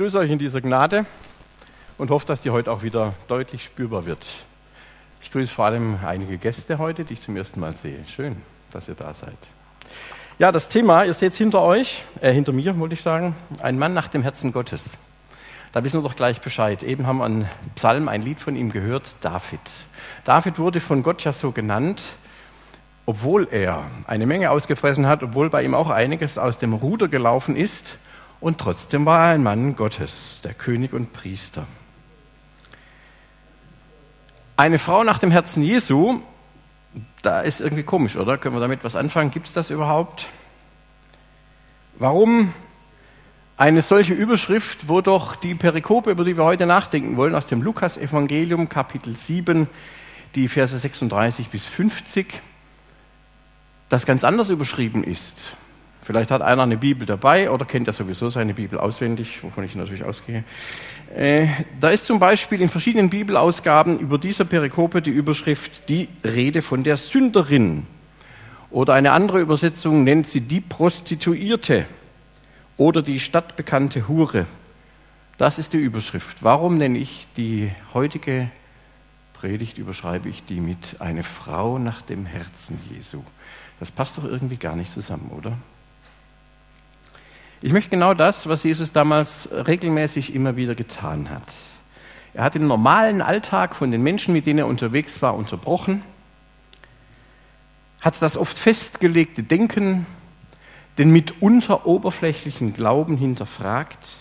grüße euch in dieser Gnade und hoffe, dass die heute auch wieder deutlich spürbar wird. Ich grüße vor allem einige Gäste heute, die ich zum ersten Mal sehe. Schön, dass ihr da seid. Ja, das Thema, ihr seht es hinter euch, äh, hinter mir wollte ich sagen, ein Mann nach dem Herzen Gottes. Da wissen wir doch gleich Bescheid. Eben haben wir einen Psalm, ein Lied von ihm gehört, David. David wurde von Gott ja so genannt, obwohl er eine Menge ausgefressen hat, obwohl bei ihm auch einiges aus dem Ruder gelaufen ist, und trotzdem war er ein Mann Gottes, der König und Priester. Eine Frau nach dem Herzen Jesu, da ist irgendwie komisch, oder? Können wir damit was anfangen? Gibt es das überhaupt? Warum eine solche Überschrift, wo doch die Perikope, über die wir heute nachdenken wollen, aus dem Lukas-Evangelium, Kapitel 7, die Verse 36 bis 50, das ganz anders überschrieben ist. Vielleicht hat einer eine Bibel dabei oder kennt ja sowieso seine Bibel auswendig, wovon ich natürlich ausgehe. Äh, da ist zum Beispiel in verschiedenen Bibelausgaben über dieser Perikope die Überschrift Die Rede von der Sünderin. Oder eine andere Übersetzung nennt sie die Prostituierte oder die stadtbekannte Hure. Das ist die Überschrift. Warum nenne ich die heutige Predigt, überschreibe ich die mit eine Frau nach dem Herzen Jesu? Das passt doch irgendwie gar nicht zusammen, oder? Ich möchte genau das, was Jesus damals regelmäßig immer wieder getan hat. Er hat den normalen Alltag von den Menschen, mit denen er unterwegs war, unterbrochen, hat das oft festgelegte Denken, den mitunter oberflächlichen Glauben hinterfragt.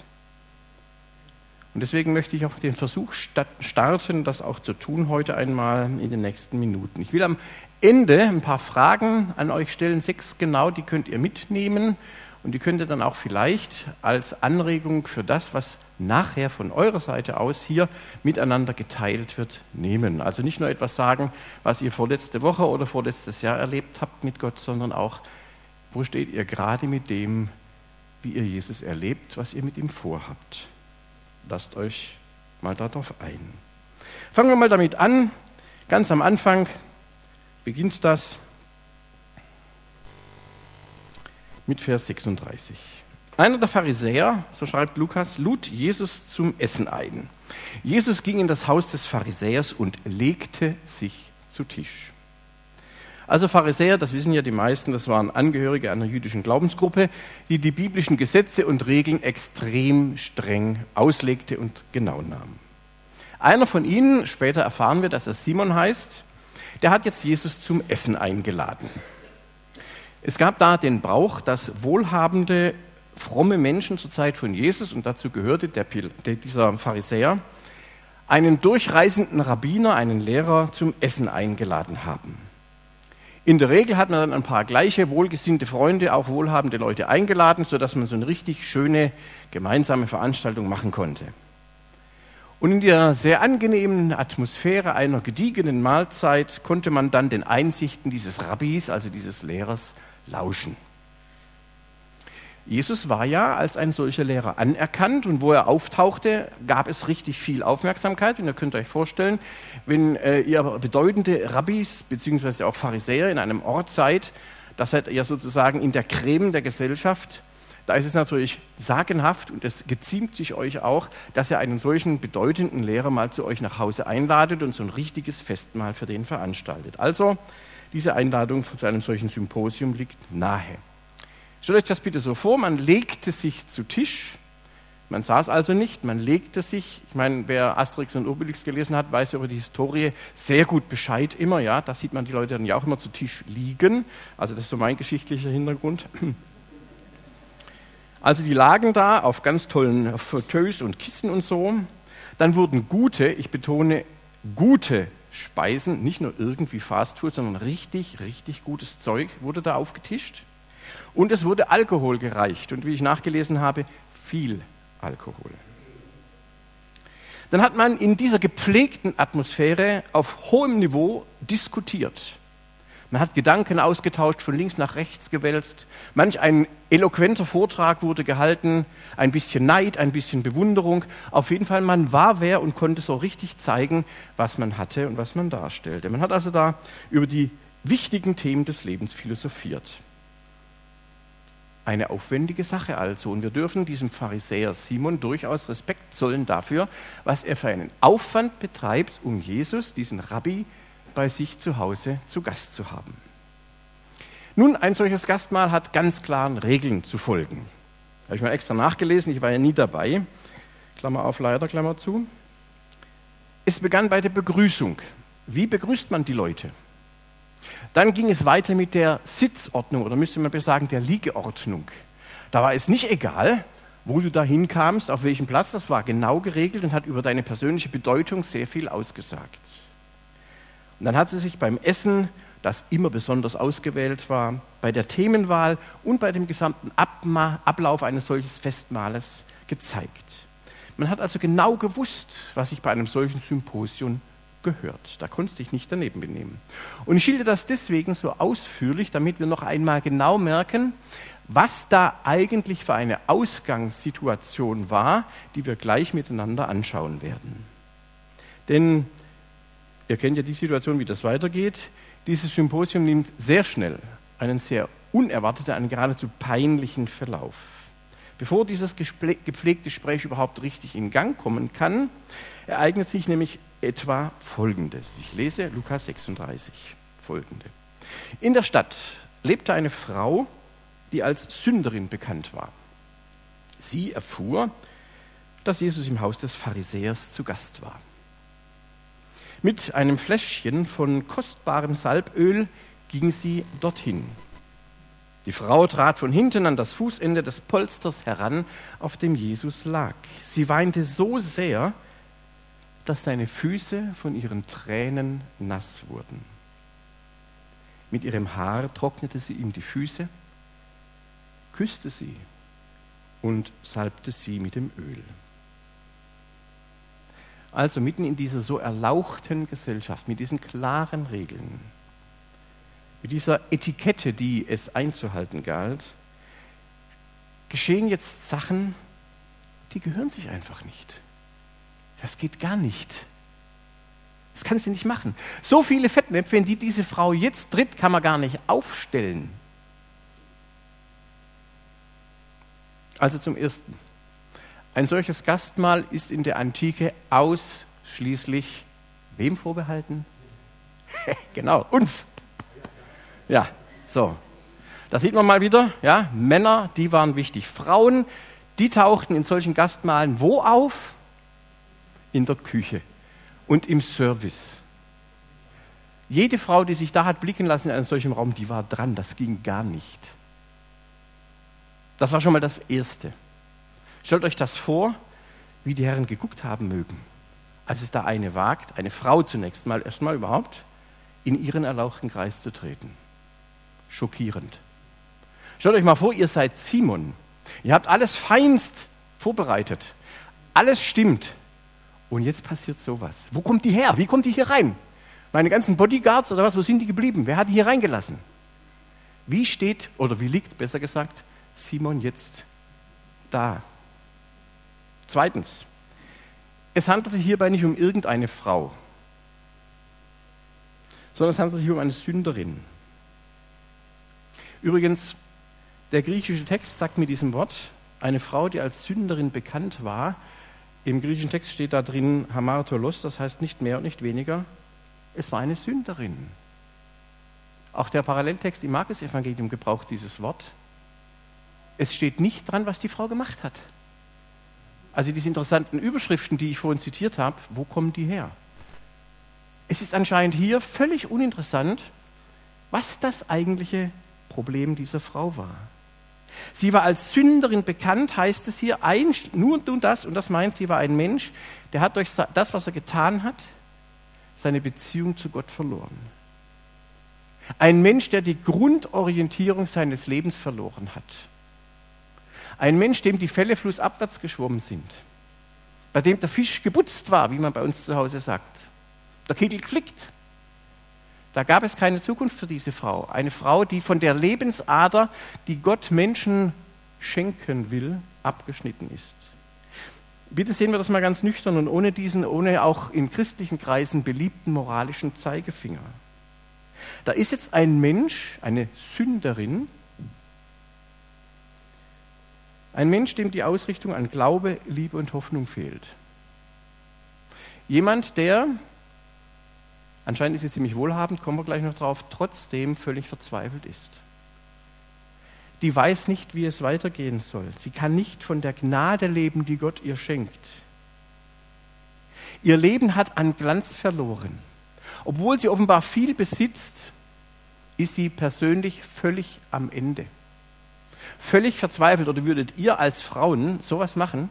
Und deswegen möchte ich auch den Versuch starten, das auch zu tun heute einmal in den nächsten Minuten. Ich will am Ende ein paar Fragen an euch stellen, sechs genau, die könnt ihr mitnehmen und die könnt ihr dann auch vielleicht als Anregung für das, was nachher von eurer Seite aus hier miteinander geteilt wird, nehmen. Also nicht nur etwas sagen, was ihr vorletzte Woche oder vorletztes Jahr erlebt habt mit Gott, sondern auch, wo steht ihr gerade mit dem, wie ihr Jesus erlebt, was ihr mit ihm vorhabt. Lasst euch mal darauf ein. Fangen wir mal damit an, ganz am Anfang, beginnt das mit Vers 36. Einer der Pharisäer, so schreibt Lukas, lud Jesus zum Essen ein. Jesus ging in das Haus des Pharisäers und legte sich zu Tisch. Also Pharisäer, das wissen ja die meisten, das waren Angehörige einer jüdischen Glaubensgruppe, die die biblischen Gesetze und Regeln extrem streng auslegte und genau nahm. Einer von ihnen, später erfahren wir, dass er Simon heißt, der hat jetzt Jesus zum Essen eingeladen. Es gab da den Brauch, dass wohlhabende, fromme Menschen zur Zeit von Jesus, und dazu gehörte der, dieser Pharisäer, einen durchreisenden Rabbiner, einen Lehrer zum Essen eingeladen haben. In der Regel hat man dann ein paar gleiche, wohlgesinnte Freunde, auch wohlhabende Leute eingeladen, sodass man so eine richtig schöne gemeinsame Veranstaltung machen konnte. Und in der sehr angenehmen Atmosphäre einer gediegenen Mahlzeit konnte man dann den Einsichten dieses Rabbis, also dieses Lehrers, lauschen. Jesus war ja als ein solcher Lehrer anerkannt und wo er auftauchte, gab es richtig viel Aufmerksamkeit. Und ihr könnt euch vorstellen, wenn äh, ihr bedeutende Rabbis bzw. auch Pharisäer in einem Ort seid, das seid ihr sozusagen in der Creme der Gesellschaft, da ist es natürlich sagenhaft und es geziemt sich euch auch, dass ihr einen solchen bedeutenden Lehrer mal zu euch nach Hause einladet und so ein richtiges Festmahl für den veranstaltet. Also, diese Einladung zu einem solchen Symposium liegt nahe. Stellt euch das bitte so vor, man legte sich zu Tisch, man saß also nicht, man legte sich, ich meine, wer Asterix und Obelix gelesen hat, weiß über die Historie sehr gut Bescheid immer, ja, da sieht man die Leute dann ja auch immer zu Tisch liegen, also das ist so mein geschichtlicher Hintergrund. Also die lagen da auf ganz tollen Fauteuils und Kissen und so. Dann wurden gute, ich betone gute Speisen, nicht nur irgendwie Fastfood, sondern richtig, richtig gutes Zeug wurde da aufgetischt. Und es wurde Alkohol gereicht und wie ich nachgelesen habe, viel Alkohol. Dann hat man in dieser gepflegten Atmosphäre auf hohem Niveau diskutiert. Man hat Gedanken ausgetauscht, von links nach rechts gewälzt. Manch ein eloquenter Vortrag wurde gehalten, ein bisschen Neid, ein bisschen Bewunderung. Auf jeden Fall, man war wer und konnte so richtig zeigen, was man hatte und was man darstellte. Man hat also da über die wichtigen Themen des Lebens philosophiert. Eine aufwendige Sache also. Und wir dürfen diesem Pharisäer Simon durchaus Respekt zollen dafür, was er für einen Aufwand betreibt, um Jesus, diesen Rabbi, bei sich zu Hause zu Gast zu haben. Nun, ein solches Gastmahl hat ganz klaren Regeln zu folgen. Habe ich mal extra nachgelesen, ich war ja nie dabei. Klammer auf, leider, Klammer zu. Es begann bei der Begrüßung. Wie begrüßt man die Leute? Dann ging es weiter mit der Sitzordnung oder müsste man besser sagen der Liegeordnung. Da war es nicht egal, wo du da hinkamst, auf welchem Platz, das war genau geregelt und hat über deine persönliche Bedeutung sehr viel ausgesagt. Und dann hat sie sich beim Essen, das immer besonders ausgewählt war, bei der Themenwahl und bei dem gesamten Abma Ablauf eines solchen Festmahles gezeigt. Man hat also genau gewusst, was sich bei einem solchen Symposium gehört. Da konntest du dich nicht daneben benehmen. Und ich schilde das deswegen so ausführlich, damit wir noch einmal genau merken, was da eigentlich für eine Ausgangssituation war, die wir gleich miteinander anschauen werden. Denn ihr kennt ja die Situation, wie das weitergeht. Dieses Symposium nimmt sehr schnell einen sehr unerwarteten, einen geradezu peinlichen Verlauf. Bevor dieses gepflegte Gespräch überhaupt richtig in Gang kommen kann, ereignet sich nämlich etwa Folgendes. Ich lese Lukas 36 folgende. In der Stadt lebte eine Frau, die als Sünderin bekannt war. Sie erfuhr, dass Jesus im Haus des Pharisäers zu Gast war. Mit einem Fläschchen von kostbarem Salböl ging sie dorthin. Die Frau trat von hinten an das Fußende des Polsters heran, auf dem Jesus lag. Sie weinte so sehr, dass seine Füße von ihren Tränen nass wurden. Mit ihrem Haar trocknete sie ihm die Füße, küsste sie und salbte sie mit dem Öl. Also mitten in dieser so erlauchten Gesellschaft, mit diesen klaren Regeln, mit dieser Etikette, die es einzuhalten galt, geschehen jetzt Sachen, die gehören sich einfach nicht. Das geht gar nicht. Das kannst du nicht machen. So viele Fettnäpfe, in die diese Frau jetzt tritt, kann man gar nicht aufstellen. Also zum Ersten. Ein solches Gastmahl ist in der Antike ausschließlich wem vorbehalten? genau, uns. Ja, so. Da sieht man mal wieder, ja, Männer, die waren wichtig. Frauen, die tauchten in solchen Gastmahlen wo auf? in der Küche und im Service. Jede Frau, die sich da hat blicken lassen in einem solchen Raum, die war dran. Das ging gar nicht. Das war schon mal das Erste. Stellt euch das vor, wie die Herren geguckt haben mögen, als es da eine wagt, eine Frau zunächst mal, erstmal überhaupt, in ihren erlauchten Kreis zu treten. Schockierend. Stellt euch mal vor, ihr seid Simon. Ihr habt alles feinst vorbereitet. Alles stimmt. Und jetzt passiert sowas. Wo kommt die her? Wie kommt die hier rein? Meine ganzen Bodyguards oder was, wo sind die geblieben? Wer hat die hier reingelassen? Wie steht, oder wie liegt, besser gesagt, Simon jetzt da? Zweitens, es handelt sich hierbei nicht um irgendeine Frau, sondern es handelt sich um eine Sünderin. Übrigens, der griechische Text sagt mit diesem Wort, eine Frau, die als Sünderin bekannt war, im griechischen Text steht da drin Hamartolos, das heißt nicht mehr und nicht weniger. Es war eine Sünderin. Auch der Paralleltext im Markus-Evangelium gebraucht dieses Wort. Es steht nicht dran, was die Frau gemacht hat. Also diese interessanten Überschriften, die ich vorhin zitiert habe, wo kommen die her? Es ist anscheinend hier völlig uninteressant, was das eigentliche Problem dieser Frau war. Sie war als Sünderin bekannt, heißt es hier, ein, nur und das, und das meint, sie war ein Mensch, der hat durch das, was er getan hat, seine Beziehung zu Gott verloren. Ein Mensch, der die Grundorientierung seines Lebens verloren hat. Ein Mensch, dem die Fälle flussabwärts geschwommen sind. Bei dem der Fisch gebutzt war, wie man bei uns zu Hause sagt. Der Kegel geflickt. Da gab es keine Zukunft für diese Frau. Eine Frau, die von der Lebensader, die Gott Menschen schenken will, abgeschnitten ist. Bitte sehen wir das mal ganz nüchtern und ohne diesen, ohne auch in christlichen Kreisen beliebten moralischen Zeigefinger. Da ist jetzt ein Mensch, eine Sünderin, Ein Mensch, dem die Ausrichtung an Glaube, Liebe und Hoffnung fehlt. Jemand, der, anscheinend ist sie ziemlich wohlhabend, kommen wir gleich noch drauf, trotzdem völlig verzweifelt ist. Die weiß nicht, wie es weitergehen soll. Sie kann nicht von der Gnade leben, die Gott ihr schenkt. Ihr Leben hat an Glanz verloren. Obwohl sie offenbar viel besitzt, ist sie persönlich völlig am Ende. Völlig verzweifelt. Oder würdet ihr als Frauen sowas machen?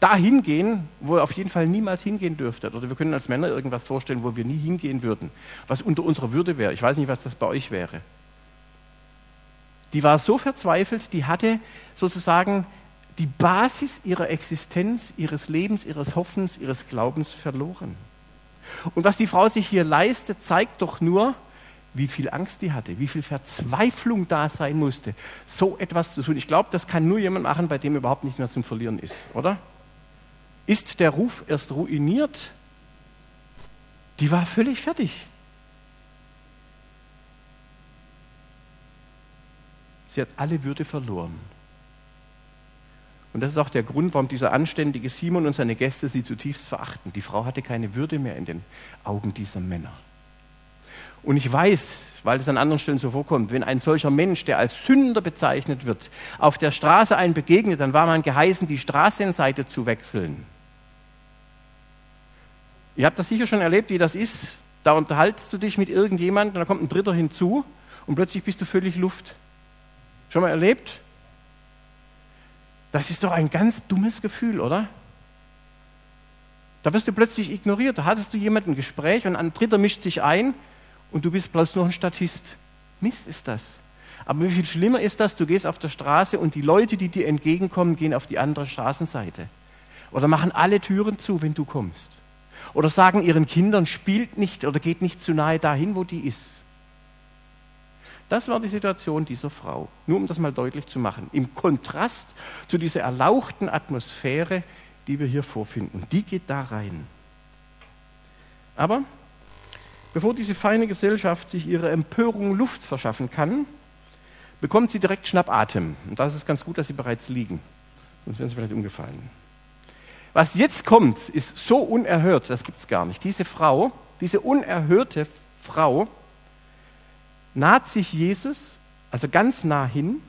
Da hingehen, wo ihr auf jeden Fall niemals hingehen dürftet. Oder wir können als Männer irgendwas vorstellen, wo wir nie hingehen würden. Was unter unserer Würde wäre. Ich weiß nicht, was das bei euch wäre. Die war so verzweifelt, die hatte sozusagen die Basis ihrer Existenz, ihres Lebens, ihres Hoffens, ihres Glaubens verloren. Und was die Frau sich hier leistet, zeigt doch nur, wie viel Angst die hatte, wie viel Verzweiflung da sein musste, so etwas zu tun. Ich glaube, das kann nur jemand machen, bei dem überhaupt nicht mehr zum Verlieren ist, oder? Ist der Ruf erst ruiniert? Die war völlig fertig. Sie hat alle Würde verloren. Und das ist auch der Grund, warum dieser anständige Simon und seine Gäste sie zutiefst verachten. Die Frau hatte keine Würde mehr in den Augen dieser Männer. Und ich weiß, weil es an anderen Stellen so vorkommt, wenn ein solcher Mensch, der als Sünder bezeichnet wird, auf der Straße einen begegnet, dann war man geheißen, die Straßenseite zu wechseln. Ihr habt das sicher schon erlebt, wie das ist. Da unterhaltest du dich mit irgendjemandem und da kommt ein Dritter hinzu und plötzlich bist du völlig Luft. Schon mal erlebt? Das ist doch ein ganz dummes Gefühl, oder? Da wirst du plötzlich ignoriert. Da hattest du jemanden ein Gespräch und ein Dritter mischt sich ein und du bist bloß noch ein Statist. Mist ist das. Aber wie viel schlimmer ist das, du gehst auf der Straße und die Leute, die dir entgegenkommen, gehen auf die andere Straßenseite. Oder machen alle Türen zu, wenn du kommst. Oder sagen ihren Kindern, spielt nicht oder geht nicht zu nahe dahin, wo die ist. Das war die Situation dieser Frau. Nur um das mal deutlich zu machen. Im Kontrast zu dieser erlauchten Atmosphäre, die wir hier vorfinden. Die geht da rein. Aber bevor diese feine Gesellschaft sich ihrer Empörung Luft verschaffen kann, bekommt sie direkt Schnappatem. Und da ist es ganz gut, dass sie bereits liegen. Sonst wären sie vielleicht umgefallen. Was jetzt kommt, ist so unerhört, das gibt es gar nicht. Diese Frau, diese unerhörte Frau, naht sich Jesus, also ganz nah hin,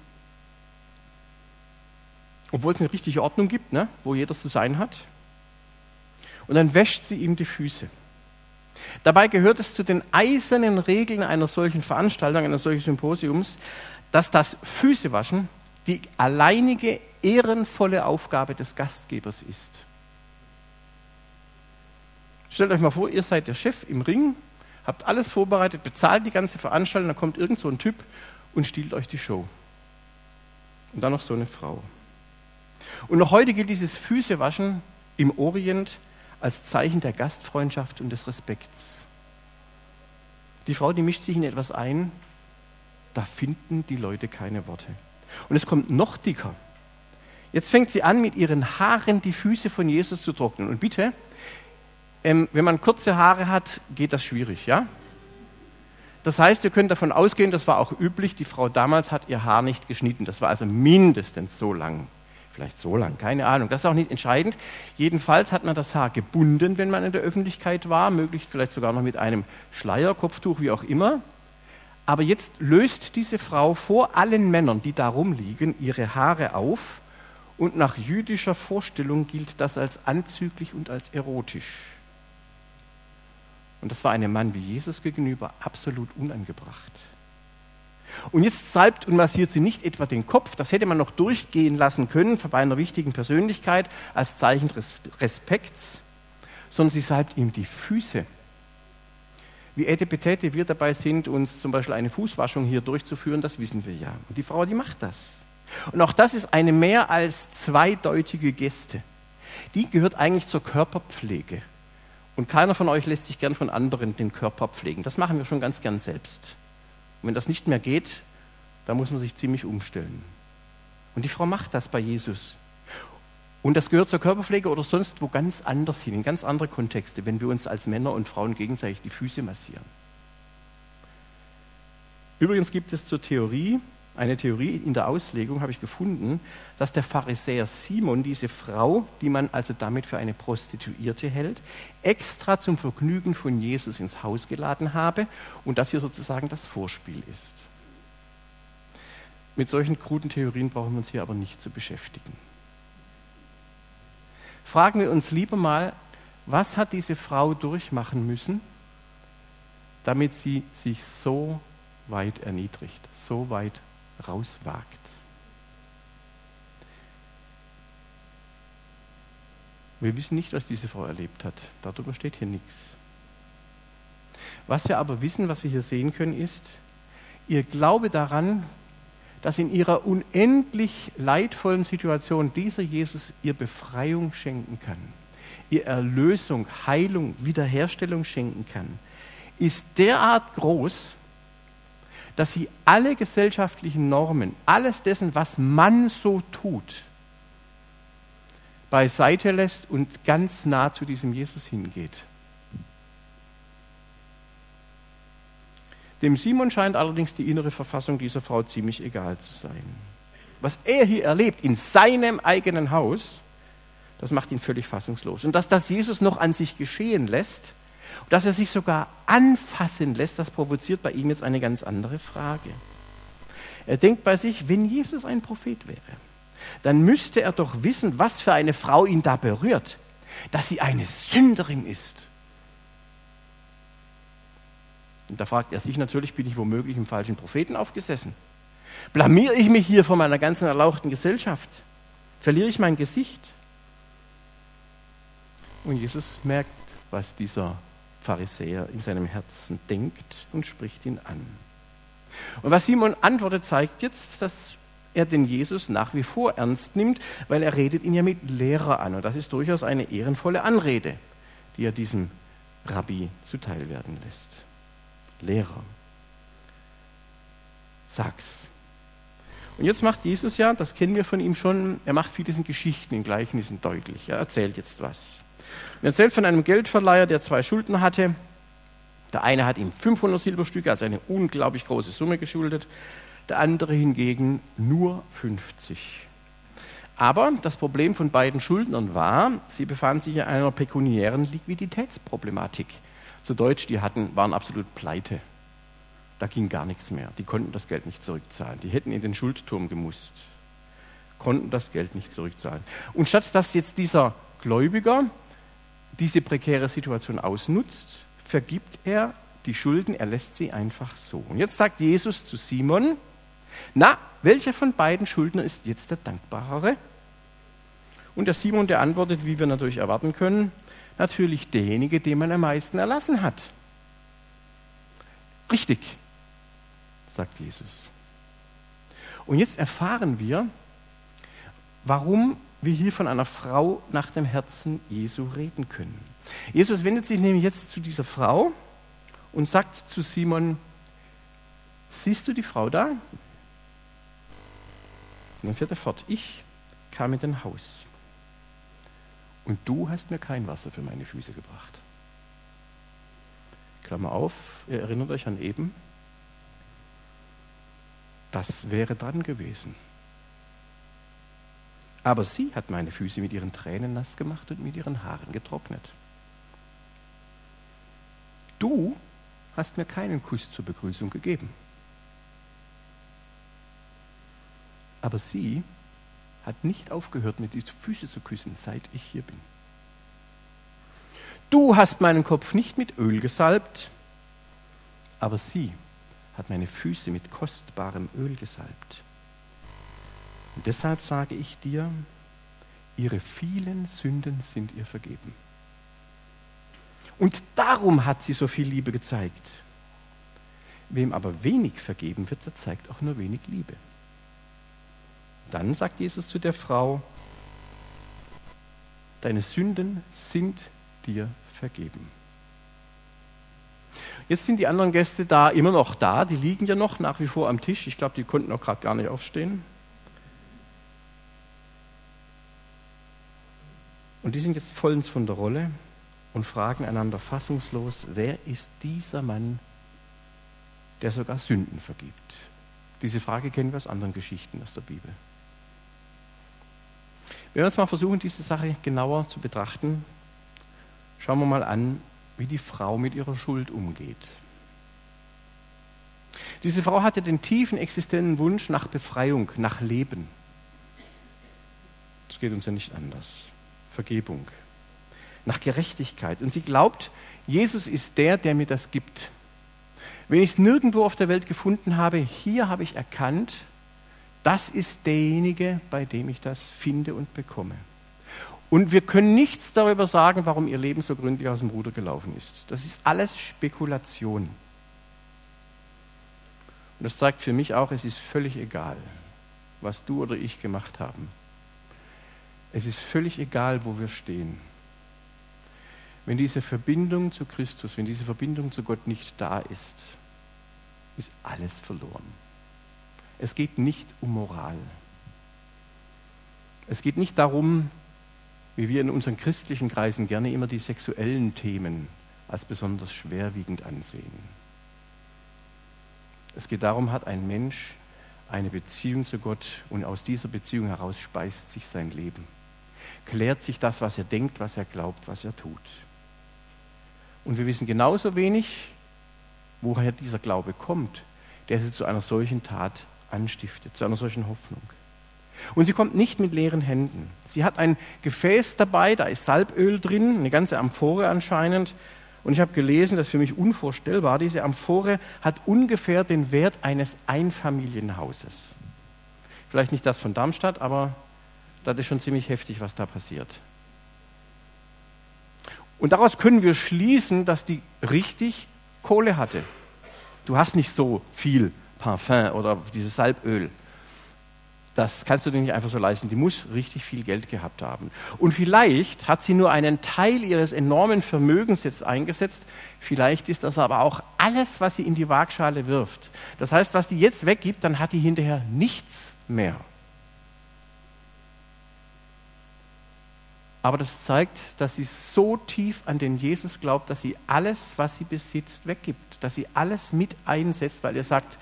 obwohl es eine richtige Ordnung gibt, ne, wo jeder zu sein hat. Und dann wäscht sie ihm die Füße. Dabei gehört es zu den eisernen Regeln einer solchen Veranstaltung, eines solchen Symposiums, dass das Füßewaschen die alleinige ehrenvolle Aufgabe des Gastgebers ist. Stellt euch mal vor, ihr seid der Chef im Ring habt alles vorbereitet, bezahlt die ganze Veranstaltung, dann kommt irgend so ein Typ und stiehlt euch die Show. Und dann noch so eine Frau. Und noch heute gilt dieses Füßewaschen im Orient als Zeichen der Gastfreundschaft und des Respekts. Die Frau, die mischt sich in etwas ein, da finden die Leute keine Worte. Und es kommt noch dicker. Jetzt fängt sie an, mit ihren Haaren die Füße von Jesus zu trocknen. Und bitte, ähm, wenn man kurze Haare hat, geht das schwierig, ja? Das heißt, wir können davon ausgehen, das war auch üblich, die Frau damals hat ihr Haar nicht geschnitten. Das war also mindestens so lang. Vielleicht so lang, keine Ahnung. Das ist auch nicht entscheidend. Jedenfalls hat man das Haar gebunden, wenn man in der Öffentlichkeit war, möglichst vielleicht sogar noch mit einem Schleier, Kopftuch, wie auch immer. Aber jetzt löst diese Frau vor allen Männern, die da rumliegen, ihre Haare auf und nach jüdischer Vorstellung gilt das als anzüglich und als erotisch. Und das war einem Mann wie Jesus gegenüber absolut unangebracht. Und jetzt salbt und massiert sie nicht etwa den Kopf, das hätte man noch durchgehen lassen können bei einer wichtigen Persönlichkeit als Zeichen des Respekts, sondern sie salbt ihm die Füße. Wie Etepetete wir dabei sind, uns zum Beispiel eine Fußwaschung hier durchzuführen, das wissen wir ja. Und die Frau, die macht das. Und auch das ist eine mehr als zweideutige Geste. Die gehört eigentlich zur Körperpflege. Und keiner von euch lässt sich gern von anderen den Körper pflegen. Das machen wir schon ganz gern selbst. Und wenn das nicht mehr geht, dann muss man sich ziemlich umstellen. Und die Frau macht das bei Jesus. Und das gehört zur Körperpflege oder sonst wo ganz anders hin, in ganz andere Kontexte, wenn wir uns als Männer und Frauen gegenseitig die Füße massieren. Übrigens gibt es zur Theorie eine Theorie in der Auslegung, habe ich gefunden, dass der Pharisäer Simon diese Frau, die man also damit für eine Prostituierte hält, extra zum Vergnügen von Jesus ins Haus geladen habe und das hier sozusagen das Vorspiel ist. Mit solchen kruden Theorien brauchen wir uns hier aber nicht zu beschäftigen. Fragen wir uns lieber mal, was hat diese Frau durchmachen müssen, damit sie sich so weit erniedrigt, so weit rauswagt. Wir wissen nicht, was diese Frau erlebt hat. Darüber steht hier nichts. Was wir aber wissen, was wir hier sehen können, ist, ihr Glaube daran, dass in ihrer unendlich leidvollen Situation dieser Jesus ihr Befreiung schenken kann, ihr Erlösung, Heilung, Wiederherstellung schenken kann, ist derart groß, dass sie alle gesellschaftlichen Normen, alles dessen, was man so tut, beiseite lässt und ganz nah zu diesem Jesus hingeht. Dem Simon scheint allerdings die innere Verfassung dieser Frau ziemlich egal zu sein. Was er hier erlebt in seinem eigenen Haus, das macht ihn völlig fassungslos. Und dass das Jesus noch an sich geschehen lässt, dass er sich sogar anfassen lässt, das provoziert bei ihm jetzt eine ganz andere Frage. Er denkt bei sich, wenn Jesus ein Prophet wäre, dann müsste er doch wissen, was für eine Frau ihn da berührt, dass sie eine Sünderin ist. Und da fragt er sich natürlich, bin ich womöglich im falschen Propheten aufgesessen? Blamiere ich mich hier vor meiner ganzen erlauchten Gesellschaft? Verliere ich mein Gesicht? Und Jesus merkt, was dieser Pharisäer in seinem Herzen denkt und spricht ihn an. Und was Simon antwortet, zeigt jetzt, dass er den Jesus nach wie vor ernst nimmt, weil er redet ihn ja mit Lehrer an. Und das ist durchaus eine ehrenvolle Anrede, die er diesem Rabbi zuteil werden lässt. Lehrer, sag's. Und jetzt macht Jesus ja, das kennen wir von ihm schon, er macht vieles in Geschichten, in Gleichnissen deutlich. Er erzählt jetzt was. Er erzählt von einem Geldverleiher, der zwei Schulden hatte. Der eine hat ihm 500 Silberstücke, also eine unglaublich große Summe geschuldet. Der andere hingegen nur 50. Aber das Problem von beiden Schuldnern war, sie befanden sich in einer pekuniären Liquiditätsproblematik. Zu Deutsch, die hatten, waren absolut pleite. Da ging gar nichts mehr. Die konnten das Geld nicht zurückzahlen. Die hätten in den Schuldturm gemusst, konnten das Geld nicht zurückzahlen. Und statt dass jetzt dieser Gläubiger diese prekäre Situation ausnutzt, vergibt er die Schulden, er lässt sie einfach so. Und jetzt sagt Jesus zu Simon, na, welcher von beiden Schuldner ist jetzt der dankbarere? Und der Simon, der antwortet, wie wir natürlich erwarten können, natürlich derjenige, dem man am meisten erlassen hat. Richtig, sagt Jesus. Und jetzt erfahren wir, warum wir hier von einer Frau nach dem Herzen Jesu reden können. Jesus wendet sich nämlich jetzt zu dieser Frau und sagt zu Simon, siehst du die Frau da? Und dann fährt er fort, ich kam in dein Haus und du hast mir kein Wasser für meine Füße gebracht. Klammer auf, ihr erinnert euch an eben, das wäre dran gewesen. Aber sie hat meine Füße mit ihren Tränen nass gemacht und mit ihren Haaren getrocknet. Du hast mir keinen Kuss zur Begrüßung gegeben. Aber sie hat nicht aufgehört, mir die Füße zu küssen, seit ich hier bin. Du hast meinen Kopf nicht mit Öl gesalbt, aber sie hat meine Füße mit kostbarem Öl gesalbt. Und deshalb sage ich dir, ihre vielen Sünden sind ihr vergeben. Und darum hat sie so viel Liebe gezeigt. Wem aber wenig vergeben wird, der zeigt auch nur wenig Liebe. Dann sagt Jesus zu der Frau, deine Sünden sind dir vergeben. Jetzt sind die anderen Gäste da immer noch da, die liegen ja noch nach wie vor am Tisch. Ich glaube, die konnten auch gerade gar nicht aufstehen. Und die sind jetzt vollends von der Rolle und fragen einander fassungslos, wer ist dieser Mann, der sogar Sünden vergibt? Diese Frage kennen wir aus anderen Geschichten aus der Bibel. Wenn wir uns mal versuchen, diese Sache genauer zu betrachten, schauen wir mal an, wie die Frau mit ihrer Schuld umgeht. Diese Frau hatte den tiefen existenten Wunsch nach Befreiung, nach Leben. Das geht uns ja nicht anders. Vergebung, nach Gerechtigkeit. Und sie glaubt, Jesus ist der, der mir das gibt. Wenn ich es nirgendwo auf der Welt gefunden habe, hier habe ich erkannt, das ist derjenige, bei dem ich das finde und bekomme. Und wir können nichts darüber sagen, warum ihr Leben so gründlich aus dem Ruder gelaufen ist. Das ist alles Spekulation. Und das zeigt für mich auch, es ist völlig egal, was du oder ich gemacht haben. Es ist völlig egal, wo wir stehen. Wenn diese Verbindung zu Christus, wenn diese Verbindung zu Gott nicht da ist, ist alles verloren. Es geht nicht um Moral. Es geht nicht darum, wie wir in unseren christlichen Kreisen gerne immer die sexuellen Themen als besonders schwerwiegend ansehen. Es geht darum, hat ein Mensch eine Beziehung zu Gott und aus dieser Beziehung heraus speist sich sein Leben. Klärt sich das, was er denkt, was er glaubt, was er tut. Und wir wissen genauso wenig, woher dieser Glaube kommt, der sie zu einer solchen Tat anstiftet, zu einer solchen Hoffnung. Und sie kommt nicht mit leeren Händen. Sie hat ein Gefäß dabei, da ist Salböl drin, eine ganze Amphore anscheinend. Und ich habe gelesen, das ist für mich unvorstellbar, diese Amphore hat ungefähr den Wert eines Einfamilienhauses. Vielleicht nicht das von Darmstadt, aber das ist schon ziemlich heftig, was da passiert. Und daraus können wir schließen, dass die richtig Kohle hatte. Du hast nicht so viel Parfum oder dieses Salböl. Das kannst du dir nicht einfach so leisten. Die muss richtig viel Geld gehabt haben. Und vielleicht hat sie nur einen Teil ihres enormen Vermögens jetzt eingesetzt. Vielleicht ist das aber auch alles, was sie in die Waagschale wirft. Das heißt, was die jetzt weggibt, dann hat die hinterher nichts mehr. Aber das zeigt, dass sie so tief an den Jesus glaubt, dass sie alles, was sie besitzt, weggibt. Dass sie alles mit einsetzt, weil er sagt,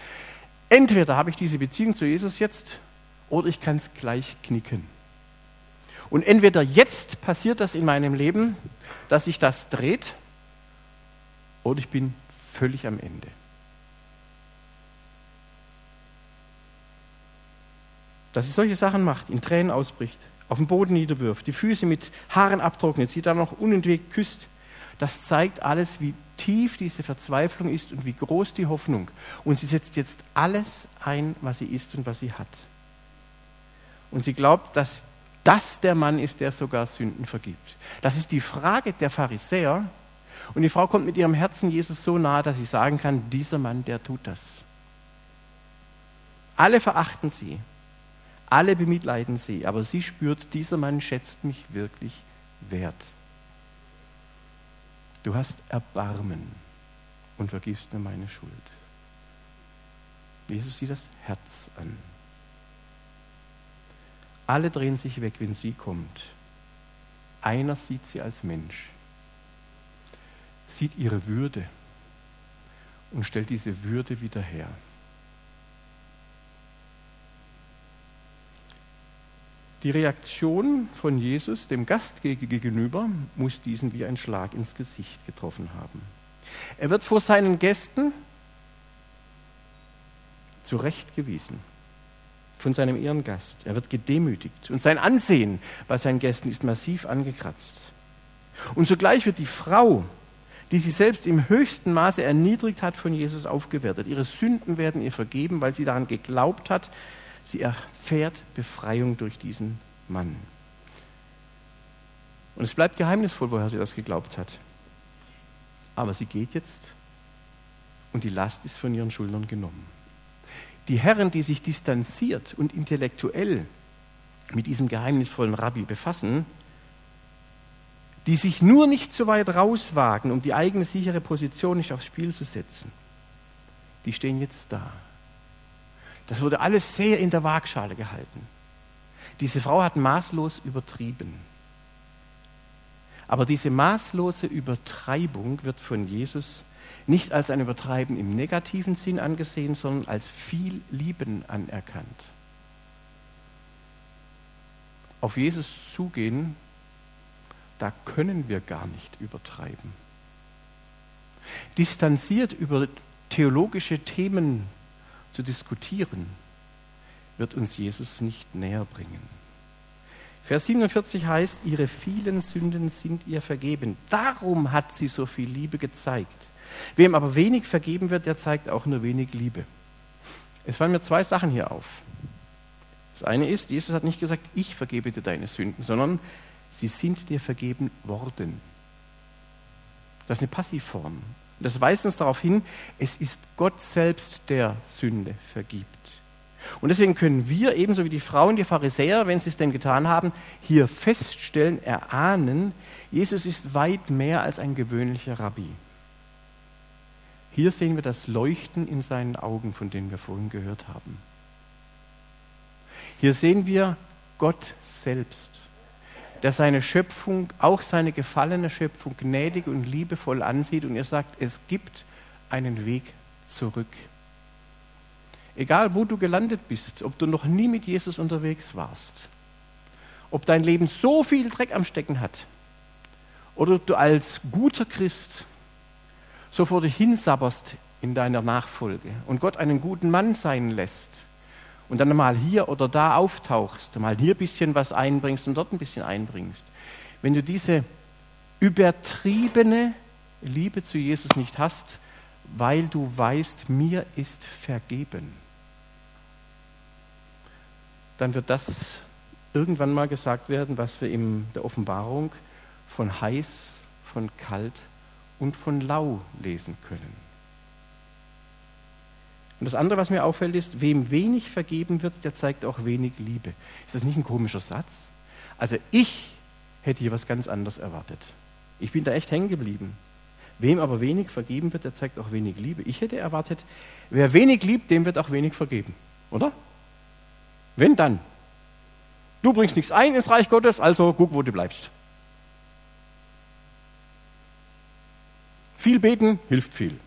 entweder habe ich diese Beziehung zu Jesus jetzt oder ich kann es gleich knicken. Und entweder jetzt passiert das in meinem Leben, dass sich das dreht, oder ich bin völlig am Ende. Dass sie solche Sachen macht, in Tränen ausbricht, auf den Boden niederwirft, die Füße mit Haaren abtrocknet, sie dann noch unentwegt küsst, das zeigt alles, wie tief diese Verzweiflung ist und wie groß die Hoffnung. Und sie setzt jetzt alles ein, was sie ist und was sie hat. Und sie glaubt, dass das der Mann ist, der sogar Sünden vergibt. Das ist die Frage der Pharisäer. Und die Frau kommt mit ihrem Herzen Jesus so nahe, dass sie sagen kann, dieser Mann, der tut das. Alle verachten sie. Alle bemitleiden sie, aber sie spürt, dieser Mann schätzt mich wirklich wert. Du hast Erbarmen und vergibst mir meine Schuld. Jesus sieht das Herz an. Alle drehen sich weg, wenn sie kommt. Einer sieht sie als Mensch, sieht ihre Würde und stellt diese Würde wieder her. Die Reaktion von Jesus dem Gast gegenüber muss diesen wie ein Schlag ins Gesicht getroffen haben. Er wird vor seinen Gästen zurechtgewiesen von seinem Ehrengast. Er wird gedemütigt und sein Ansehen bei seinen Gästen ist massiv angekratzt. Und zugleich wird die Frau, die sich selbst im höchsten Maße erniedrigt hat, von Jesus aufgewertet. Ihre Sünden werden ihr vergeben, weil sie daran geglaubt hat, Sie erfährt Befreiung durch diesen Mann. Und es bleibt geheimnisvoll, woher sie das geglaubt hat. Aber sie geht jetzt und die Last ist von ihren Schultern genommen. Die Herren, die sich distanziert und intellektuell mit diesem geheimnisvollen Rabbi befassen, die sich nur nicht so weit rauswagen, um die eigene sichere Position nicht aufs Spiel zu setzen, die stehen jetzt da das wurde alles sehr in der Waagschale gehalten. Diese Frau hat maßlos übertrieben. Aber diese maßlose Übertreibung wird von Jesus nicht als ein Übertreiben im negativen Sinn angesehen, sondern als viel Lieben anerkannt. Auf Jesus zugehen, da können wir gar nicht übertreiben. Distanziert über theologische Themen zu diskutieren, wird uns Jesus nicht näher bringen. Vers 47 heißt, ihre vielen Sünden sind ihr vergeben. Darum hat sie so viel Liebe gezeigt. Wem aber wenig vergeben wird, der zeigt auch nur wenig Liebe. Es fallen mir zwei Sachen hier auf. Das eine ist, Jesus hat nicht gesagt, ich vergebe dir deine Sünden, sondern sie sind dir vergeben worden. Das ist eine Passivform. Das weist uns darauf hin, es ist Gott selbst, der Sünde vergibt. Und deswegen können wir, ebenso wie die Frauen, die Pharisäer, wenn sie es denn getan haben, hier feststellen, erahnen, Jesus ist weit mehr als ein gewöhnlicher Rabbi. Hier sehen wir das Leuchten in seinen Augen, von denen wir vorhin gehört haben. Hier sehen wir Gott selbst, der seine Schöpfung, auch seine gefallene Schöpfung, gnädig und liebevoll ansieht und er sagt, es gibt einen Weg zurück. Egal, wo du gelandet bist, ob du noch nie mit Jesus unterwegs warst, ob dein Leben so viel Dreck am Stecken hat, oder ob du als guter Christ so vor dich hinsabberst in deiner Nachfolge und Gott einen guten Mann sein lässt und dann mal hier oder da auftauchst, mal hier ein bisschen was einbringst und dort ein bisschen einbringst. Wenn du diese übertriebene Liebe zu Jesus nicht hast, weil du weißt, mir ist vergeben, dann wird das irgendwann mal gesagt werden, was wir in der Offenbarung von heiß, von kalt und von lau lesen können. Und das andere, was mir auffällt, ist, wem wenig vergeben wird, der zeigt auch wenig Liebe. Ist das nicht ein komischer Satz? Also ich hätte hier was ganz anderes erwartet. Ich bin da echt hängen geblieben. Wem aber wenig vergeben wird, der zeigt auch wenig Liebe. Ich hätte erwartet, wer wenig liebt, dem wird auch wenig vergeben. Oder? Wenn dann. Du bringst nichts ein ins Reich Gottes, also guck, wo du bleibst. Viel beten hilft viel.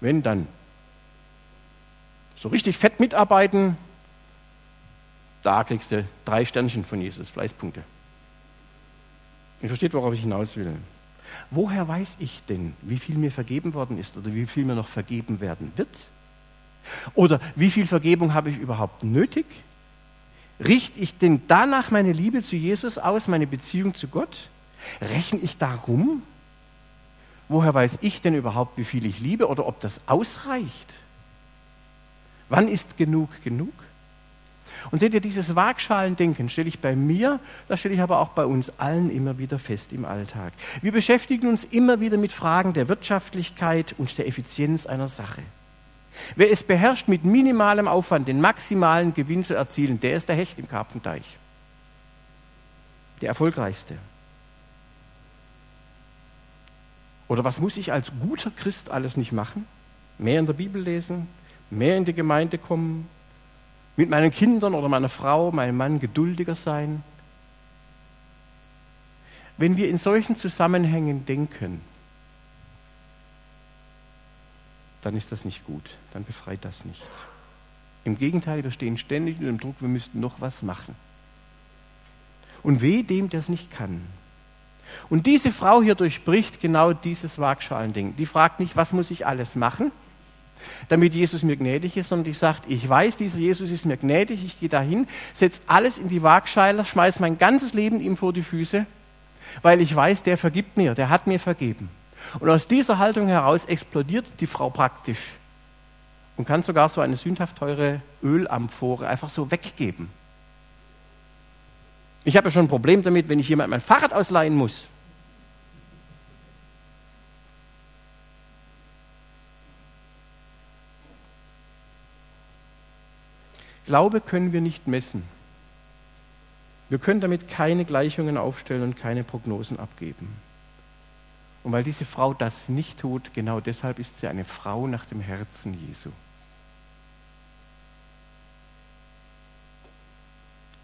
Wenn dann. So richtig fett mitarbeiten, da kriegst du drei Sternchen von Jesus, Fleißpunkte. Ihr versteht, worauf ich hinaus will. Woher weiß ich denn, wie viel mir vergeben worden ist oder wie viel mir noch vergeben werden wird? Oder wie viel Vergebung habe ich überhaupt nötig? Richte ich denn danach meine Liebe zu Jesus aus, meine Beziehung zu Gott? Rechne ich darum? Woher weiß ich denn überhaupt, wie viel ich liebe oder ob das ausreicht? Wann ist genug genug? Und seht ihr, dieses Waagschalendenken stelle ich bei mir, das stelle ich aber auch bei uns allen immer wieder fest im Alltag. Wir beschäftigen uns immer wieder mit Fragen der Wirtschaftlichkeit und der Effizienz einer Sache. Wer es beherrscht, mit minimalem Aufwand den maximalen Gewinn zu erzielen, der ist der Hecht im Karpfenteich. Der erfolgreichste. Oder was muss ich als guter Christ alles nicht machen? Mehr in der Bibel lesen, mehr in die Gemeinde kommen, mit meinen Kindern oder meiner Frau, meinem Mann geduldiger sein. Wenn wir in solchen Zusammenhängen denken, dann ist das nicht gut, dann befreit das nicht. Im Gegenteil, wir stehen ständig unter dem Druck, wir müssten noch was machen. Und weh dem, der es nicht kann. Und diese Frau hier durchbricht genau dieses Waagschalending. Die fragt nicht, was muss ich alles machen, damit Jesus mir gnädig ist, sondern die sagt, ich weiß, dieser Jesus ist mir gnädig, ich gehe dahin, setze alles in die Waagschale, schmeiße mein ganzes Leben ihm vor die Füße, weil ich weiß, der vergibt mir, der hat mir vergeben. Und aus dieser Haltung heraus explodiert die Frau praktisch und kann sogar so eine sündhaft teure Ölamphore einfach so weggeben. Ich habe ja schon ein Problem damit, wenn ich jemand mein Fahrrad ausleihen muss. Glaube können wir nicht messen. Wir können damit keine Gleichungen aufstellen und keine Prognosen abgeben. Und weil diese Frau das nicht tut, genau deshalb ist sie eine Frau nach dem Herzen Jesu.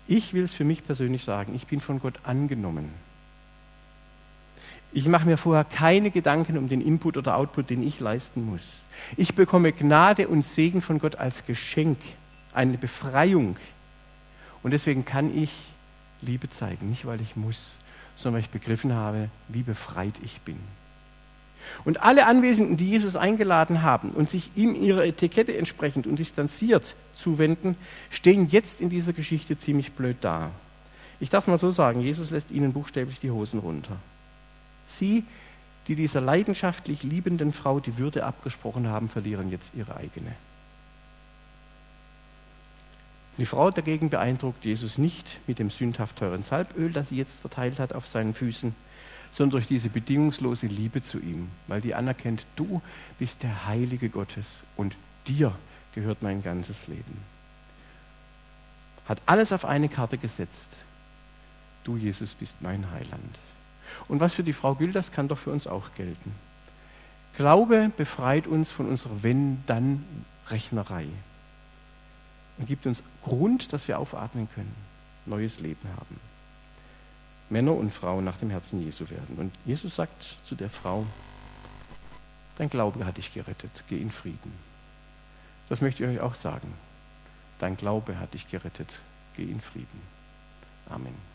Ich will es für mich persönlich sagen, ich bin von Gott angenommen. Ich mache mir vorher keine Gedanken um den Input oder Output, den ich leisten muss. Ich bekomme Gnade und Segen von Gott als Geschenk, eine Befreiung. Und deswegen kann ich Liebe zeigen, nicht weil ich muss, sondern weil ich begriffen habe, wie befreit ich bin. Und alle Anwesenden, die Jesus eingeladen haben und sich ihm ihrer Etikette entsprechend und distanziert zuwenden, stehen jetzt in dieser Geschichte ziemlich blöd da. Ich darf mal so sagen, Jesus lässt ihnen buchstäblich die Hosen runter. Sie, die dieser leidenschaftlich liebenden Frau die Würde abgesprochen haben, verlieren jetzt ihre eigene. Die Frau dagegen beeindruckt Jesus nicht mit dem sündhaft teuren Salböl, das sie jetzt verteilt hat auf seinen Füßen, sondern durch diese bedingungslose Liebe zu ihm, weil die anerkennt, du bist der Heilige Gottes und dir gehört mein ganzes Leben. Hat alles auf eine Karte gesetzt. Du, Jesus, bist mein Heiland. Und was für die Frau gilt, das kann doch für uns auch gelten. Glaube befreit uns von unserer Wenn-Dann-Rechnerei und gibt uns Grund, dass wir aufatmen können, neues Leben haben. Männer und Frauen nach dem Herzen Jesu werden. Und Jesus sagt zu der Frau, dein Glaube hat dich gerettet, geh in Frieden. Das möchte ich euch auch sagen. Dein Glaube hat dich gerettet, geh in Frieden. Amen.